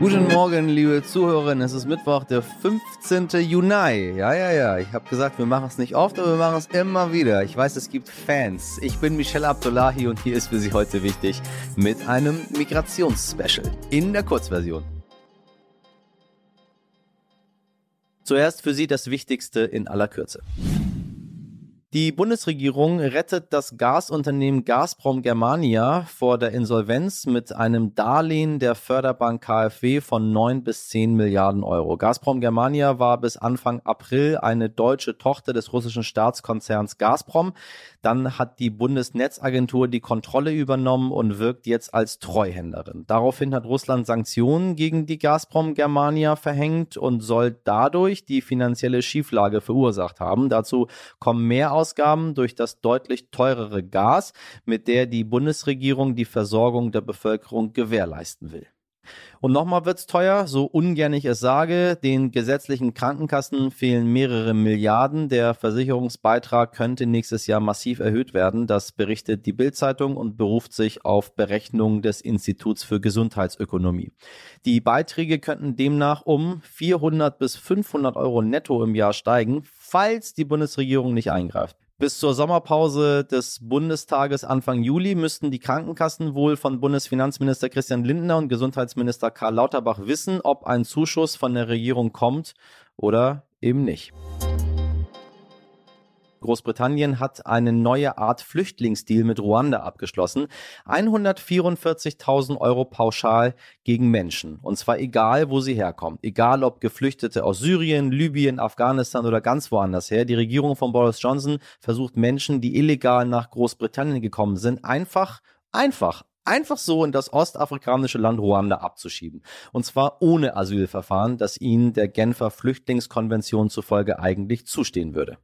Guten Morgen, liebe Zuhörerinnen. Es ist Mittwoch, der 15. Juni. Ja, ja, ja. Ich habe gesagt, wir machen es nicht oft, aber wir machen es immer wieder. Ich weiß, es gibt Fans. Ich bin Michelle Abdullahi und hier ist für Sie heute wichtig mit einem Migrationsspecial in der Kurzversion. Zuerst für Sie das Wichtigste in aller Kürze. Die Bundesregierung rettet das Gasunternehmen Gazprom Germania vor der Insolvenz mit einem Darlehen der Förderbank KfW von 9 bis 10 Milliarden Euro. Gazprom Germania war bis Anfang April eine deutsche Tochter des russischen Staatskonzerns Gazprom. Dann hat die Bundesnetzagentur die Kontrolle übernommen und wirkt jetzt als Treuhänderin. Daraufhin hat Russland Sanktionen gegen die Gazprom Germania verhängt und soll dadurch die finanzielle Schieflage verursacht haben. Dazu kommen mehr Mehrausgaben durch das deutlich teurere Gas, mit der die Bundesregierung die Versorgung der Bevölkerung gewährleisten will. Und nochmal wird's teuer, so ungern ich es sage. Den gesetzlichen Krankenkassen fehlen mehrere Milliarden. Der Versicherungsbeitrag könnte nächstes Jahr massiv erhöht werden. Das berichtet die Bildzeitung und beruft sich auf Berechnungen des Instituts für Gesundheitsökonomie. Die Beiträge könnten demnach um 400 bis 500 Euro netto im Jahr steigen, falls die Bundesregierung nicht eingreift. Bis zur Sommerpause des Bundestages Anfang Juli müssten die Krankenkassen wohl von Bundesfinanzminister Christian Lindner und Gesundheitsminister Karl Lauterbach wissen, ob ein Zuschuss von der Regierung kommt oder eben nicht. Großbritannien hat eine neue Art Flüchtlingsdeal mit Ruanda abgeschlossen. 144.000 Euro pauschal gegen Menschen. Und zwar egal, wo sie herkommen. Egal, ob Geflüchtete aus Syrien, Libyen, Afghanistan oder ganz woanders her. Die Regierung von Boris Johnson versucht Menschen, die illegal nach Großbritannien gekommen sind, einfach, einfach einfach so in das ostafrikanische Land Ruanda abzuschieben. Und zwar ohne Asylverfahren, das ihnen der Genfer Flüchtlingskonvention zufolge eigentlich zustehen würde.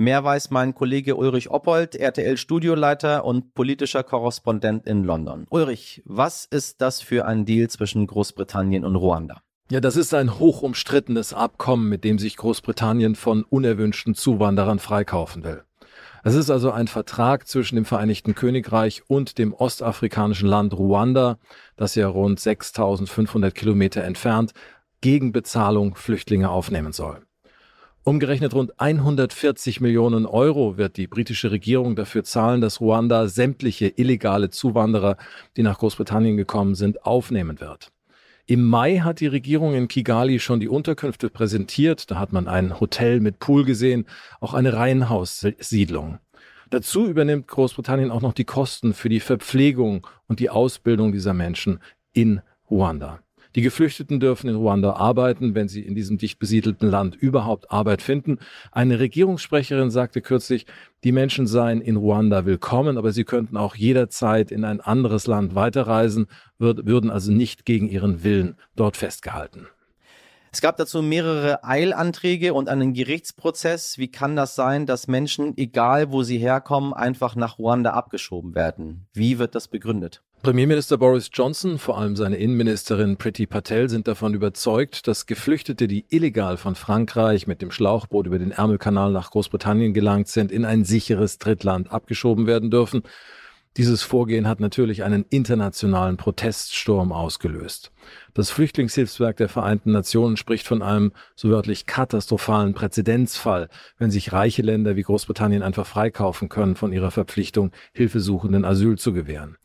Mehr weiß mein Kollege Ulrich Oppold, RTL-Studioleiter und politischer Korrespondent in London. Ulrich, was ist das für ein Deal zwischen Großbritannien und Ruanda? Ja, das ist ein hoch umstrittenes Abkommen, mit dem sich Großbritannien von unerwünschten Zuwanderern freikaufen will. Es ist also ein Vertrag zwischen dem Vereinigten Königreich und dem ostafrikanischen Land Ruanda, das ja rund 6500 Kilometer entfernt gegen Bezahlung Flüchtlinge aufnehmen soll. Umgerechnet rund 140 Millionen Euro wird die britische Regierung dafür zahlen, dass Ruanda sämtliche illegale Zuwanderer, die nach Großbritannien gekommen sind, aufnehmen wird. Im Mai hat die Regierung in Kigali schon die Unterkünfte präsentiert. Da hat man ein Hotel mit Pool gesehen, auch eine Reihenhaussiedlung. Dazu übernimmt Großbritannien auch noch die Kosten für die Verpflegung und die Ausbildung dieser Menschen in Ruanda. Die Geflüchteten dürfen in Ruanda arbeiten, wenn sie in diesem dicht besiedelten Land überhaupt Arbeit finden. Eine Regierungssprecherin sagte kürzlich, die Menschen seien in Ruanda willkommen, aber sie könnten auch jederzeit in ein anderes Land weiterreisen, würden also nicht gegen ihren Willen dort festgehalten. Es gab dazu mehrere Eilanträge und einen Gerichtsprozess. Wie kann das sein, dass Menschen, egal wo sie herkommen, einfach nach Ruanda abgeschoben werden? Wie wird das begründet? Premierminister Boris Johnson, vor allem seine Innenministerin Priti Patel sind davon überzeugt, dass Geflüchtete, die illegal von Frankreich mit dem Schlauchboot über den Ärmelkanal nach Großbritannien gelangt sind, in ein sicheres Drittland abgeschoben werden dürfen. Dieses Vorgehen hat natürlich einen internationalen Proteststurm ausgelöst. Das Flüchtlingshilfswerk der Vereinten Nationen spricht von einem so wörtlich katastrophalen Präzedenzfall, wenn sich reiche Länder wie Großbritannien einfach freikaufen können von ihrer Verpflichtung, Hilfesuchenden Asyl zu gewähren.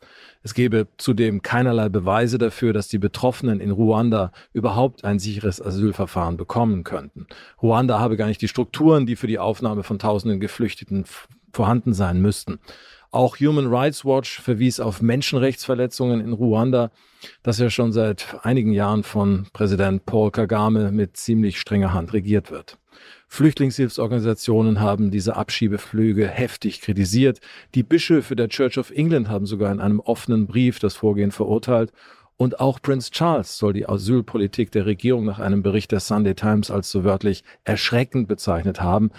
Es gebe zudem keinerlei Beweise dafür, dass die Betroffenen in Ruanda überhaupt ein sicheres Asylverfahren bekommen könnten. Ruanda habe gar nicht die Strukturen, die für die Aufnahme von tausenden Geflüchteten vorhanden sein müssten. Auch Human Rights Watch verwies auf Menschenrechtsverletzungen in Ruanda, das ja schon seit einigen Jahren von Präsident Paul Kagame mit ziemlich strenger Hand regiert wird. Flüchtlingshilfsorganisationen haben diese Abschiebeflüge heftig kritisiert. Die Bischöfe der Church of England haben sogar in einem offenen Brief das Vorgehen verurteilt. Und auch Prince Charles soll die Asylpolitik der Regierung nach einem Bericht der Sunday Times als so wörtlich erschreckend bezeichnet haben.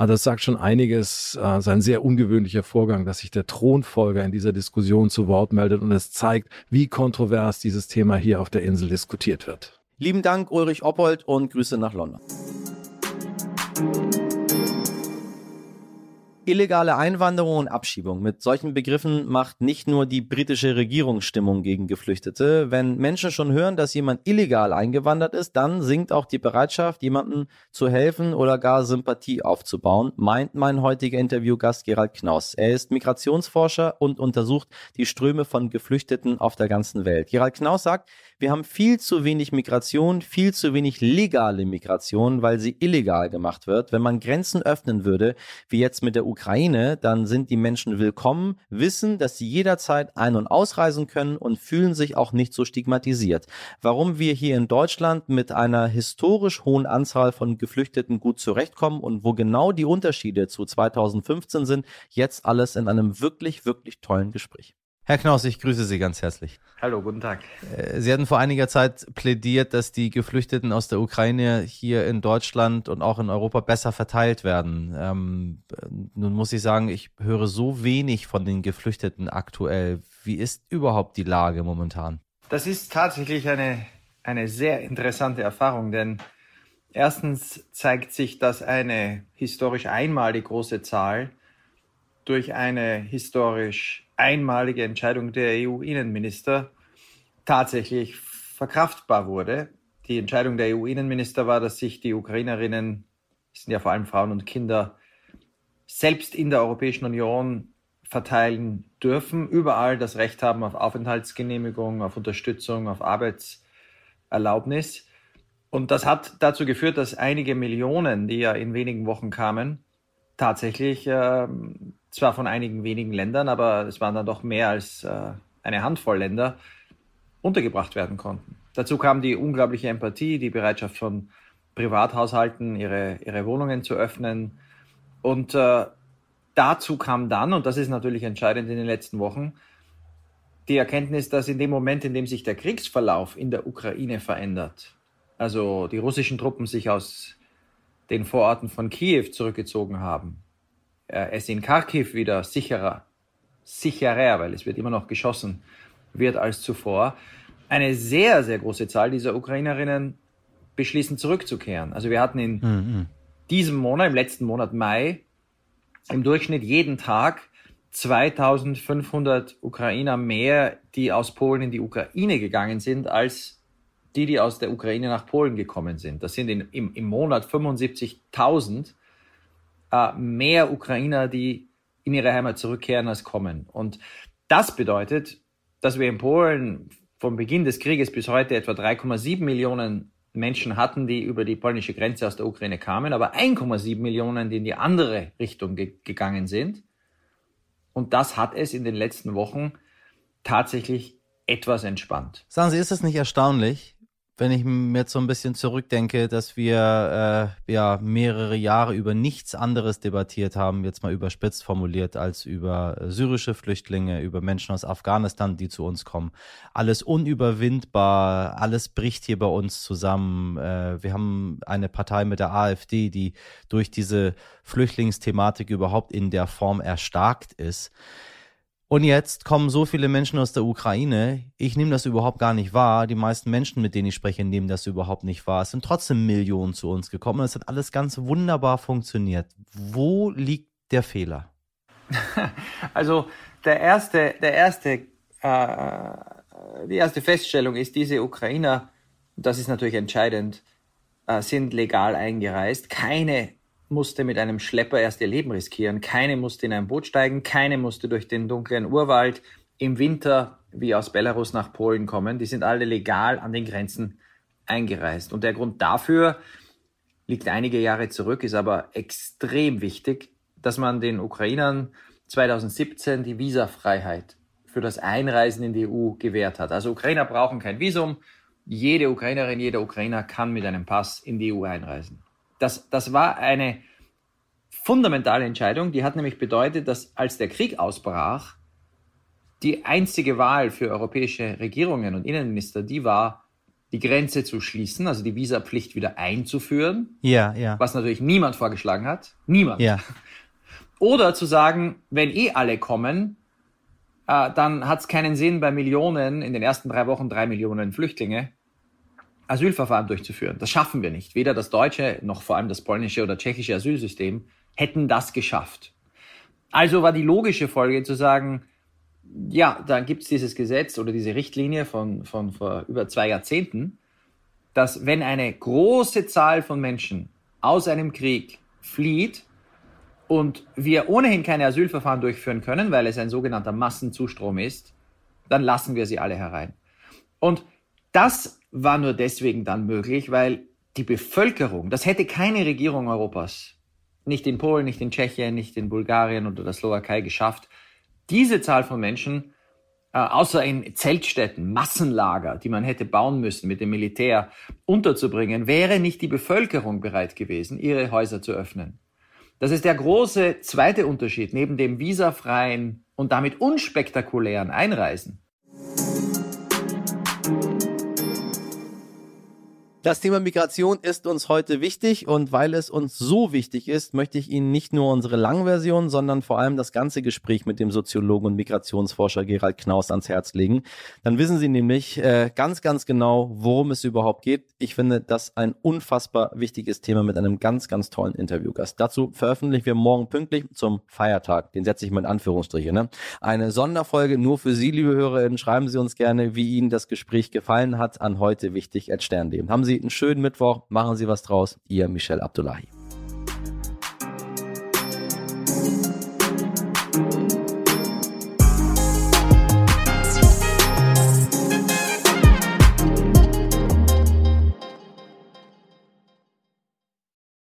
Also das sagt schon einiges. Es ist ein sehr ungewöhnlicher Vorgang, dass sich der Thronfolger in dieser Diskussion zu Wort meldet und es zeigt, wie kontrovers dieses Thema hier auf der Insel diskutiert wird. Lieben Dank, Ulrich Oppold und Grüße nach London. Illegale Einwanderung und Abschiebung. Mit solchen Begriffen macht nicht nur die britische Regierung Stimmung gegen Geflüchtete. Wenn Menschen schon hören, dass jemand illegal eingewandert ist, dann sinkt auch die Bereitschaft, jemandem zu helfen oder gar Sympathie aufzubauen, meint mein heutiger Interviewgast Gerald Knaus. Er ist Migrationsforscher und untersucht die Ströme von Geflüchteten auf der ganzen Welt. Gerald Knaus sagt, wir haben viel zu wenig Migration, viel zu wenig legale Migration, weil sie illegal gemacht wird. Wenn man Grenzen öffnen würde, wie jetzt mit der Ukraine, dann sind die Menschen willkommen, wissen, dass sie jederzeit ein- und ausreisen können und fühlen sich auch nicht so stigmatisiert. Warum wir hier in Deutschland mit einer historisch hohen Anzahl von Geflüchteten gut zurechtkommen und wo genau die Unterschiede zu 2015 sind, jetzt alles in einem wirklich, wirklich tollen Gespräch. Herr Knaus, ich grüße Sie ganz herzlich. Hallo, guten Tag. Äh, Sie hatten vor einiger Zeit plädiert, dass die Geflüchteten aus der Ukraine hier in Deutschland und auch in Europa besser verteilt werden. Ähm, nun muss ich sagen, ich höre so wenig von den Geflüchteten aktuell. Wie ist überhaupt die Lage momentan? Das ist tatsächlich eine, eine sehr interessante Erfahrung, denn erstens zeigt sich, dass eine historisch einmalig große Zahl durch eine historisch einmalige Entscheidung der EU-Innenminister tatsächlich verkraftbar wurde. Die Entscheidung der EU-Innenminister war, dass sich die Ukrainerinnen, das sind ja vor allem Frauen und Kinder, selbst in der Europäischen Union verteilen dürfen, überall das Recht haben auf Aufenthaltsgenehmigung, auf Unterstützung, auf Arbeitserlaubnis. Und das hat dazu geführt, dass einige Millionen, die ja in wenigen Wochen kamen, tatsächlich äh, zwar von einigen wenigen Ländern, aber es waren dann doch mehr als äh, eine Handvoll Länder, untergebracht werden konnten. Dazu kam die unglaubliche Empathie, die Bereitschaft von Privathaushalten, ihre, ihre Wohnungen zu öffnen. Und äh, dazu kam dann, und das ist natürlich entscheidend in den letzten Wochen, die Erkenntnis, dass in dem Moment, in dem sich der Kriegsverlauf in der Ukraine verändert, also die russischen Truppen sich aus den Vororten von Kiew zurückgezogen haben, es in Kharkiv wieder sicherer, sicherer, weil es wird immer noch geschossen, wird als zuvor, eine sehr, sehr große Zahl dieser Ukrainerinnen beschließen zurückzukehren. Also wir hatten in mhm. diesem Monat, im letzten Monat Mai, im Durchschnitt jeden Tag 2500 Ukrainer mehr, die aus Polen in die Ukraine gegangen sind, als die, die aus der Ukraine nach Polen gekommen sind. Das sind in, im, im Monat 75.000 äh, mehr Ukrainer, die in ihre Heimat zurückkehren, als kommen. Und das bedeutet, dass wir in Polen vom Beginn des Krieges bis heute etwa 3,7 Millionen Menschen hatten, die über die polnische Grenze aus der Ukraine kamen, aber 1,7 Millionen, die in die andere Richtung ge gegangen sind. Und das hat es in den letzten Wochen tatsächlich etwas entspannt. Sagen Sie, ist es nicht erstaunlich, wenn ich mir jetzt so ein bisschen zurückdenke, dass wir äh, ja mehrere Jahre über nichts anderes debattiert haben, jetzt mal überspitzt formuliert, als über äh, syrische Flüchtlinge, über Menschen aus Afghanistan, die zu uns kommen. Alles unüberwindbar, alles bricht hier bei uns zusammen. Äh, wir haben eine Partei mit der AfD, die durch diese Flüchtlingsthematik überhaupt in der Form erstarkt ist. Und jetzt kommen so viele Menschen aus der Ukraine. Ich nehme das überhaupt gar nicht wahr. Die meisten Menschen, mit denen ich spreche, nehmen das überhaupt nicht wahr. Es sind trotzdem Millionen zu uns gekommen. Es hat alles ganz wunderbar funktioniert. Wo liegt der Fehler? Also der erste, der erste, äh, die erste Feststellung ist, diese Ukrainer, das ist natürlich entscheidend, äh, sind legal eingereist. Keine musste mit einem Schlepper erst ihr Leben riskieren. Keine musste in ein Boot steigen, keine musste durch den dunklen Urwald im Winter wie aus Belarus nach Polen kommen. Die sind alle legal an den Grenzen eingereist. Und der Grund dafür liegt einige Jahre zurück, ist aber extrem wichtig, dass man den Ukrainern 2017 die Visafreiheit für das Einreisen in die EU gewährt hat. Also Ukrainer brauchen kein Visum. Jede Ukrainerin, jeder Ukrainer kann mit einem Pass in die EU einreisen. Das, das war eine fundamentale Entscheidung, die hat nämlich bedeutet, dass als der Krieg ausbrach, die einzige Wahl für europäische Regierungen und Innenminister, die war, die Grenze zu schließen, also die Visapflicht wieder einzuführen. Ja, ja. Was natürlich niemand vorgeschlagen hat. Niemand. Ja. Oder zu sagen, wenn eh alle kommen, äh, dann hat es keinen Sinn, bei Millionen, in den ersten drei Wochen drei Millionen Flüchtlinge, Asylverfahren durchzuführen. Das schaffen wir nicht. Weder das deutsche noch vor allem das polnische oder tschechische Asylsystem hätten das geschafft. Also war die logische Folge zu sagen, ja, dann gibt es dieses Gesetz oder diese Richtlinie von, von vor über zwei Jahrzehnten, dass wenn eine große Zahl von Menschen aus einem Krieg flieht und wir ohnehin keine Asylverfahren durchführen können, weil es ein sogenannter Massenzustrom ist, dann lassen wir sie alle herein. Und das war nur deswegen dann möglich, weil die Bevölkerung, das hätte keine Regierung Europas, nicht in Polen, nicht in Tschechien, nicht in Bulgarien oder der Slowakei geschafft, diese Zahl von Menschen, äh, außer in Zeltstätten, Massenlager, die man hätte bauen müssen mit dem Militär, unterzubringen, wäre nicht die Bevölkerung bereit gewesen, ihre Häuser zu öffnen. Das ist der große zweite Unterschied neben dem visafreien und damit unspektakulären Einreisen. Das Thema Migration ist uns heute wichtig und weil es uns so wichtig ist, möchte ich Ihnen nicht nur unsere Langversion, sondern vor allem das ganze Gespräch mit dem Soziologen und Migrationsforscher Gerald Knaus ans Herz legen. Dann wissen Sie nämlich äh, ganz, ganz genau, worum es überhaupt geht. Ich finde das ein unfassbar wichtiges Thema mit einem ganz, ganz tollen Interviewgast. Dazu veröffentlichen wir morgen pünktlich zum Feiertag. Den setze ich mal in Anführungsstriche. Ne? Eine Sonderfolge nur für Sie, liebe Hörerinnen. Schreiben Sie uns gerne, wie Ihnen das Gespräch gefallen hat an heute wichtig at Stern.de. Haben Sie Sie einen schönen Mittwoch, machen Sie was draus. Ihr Michel Abdullahi.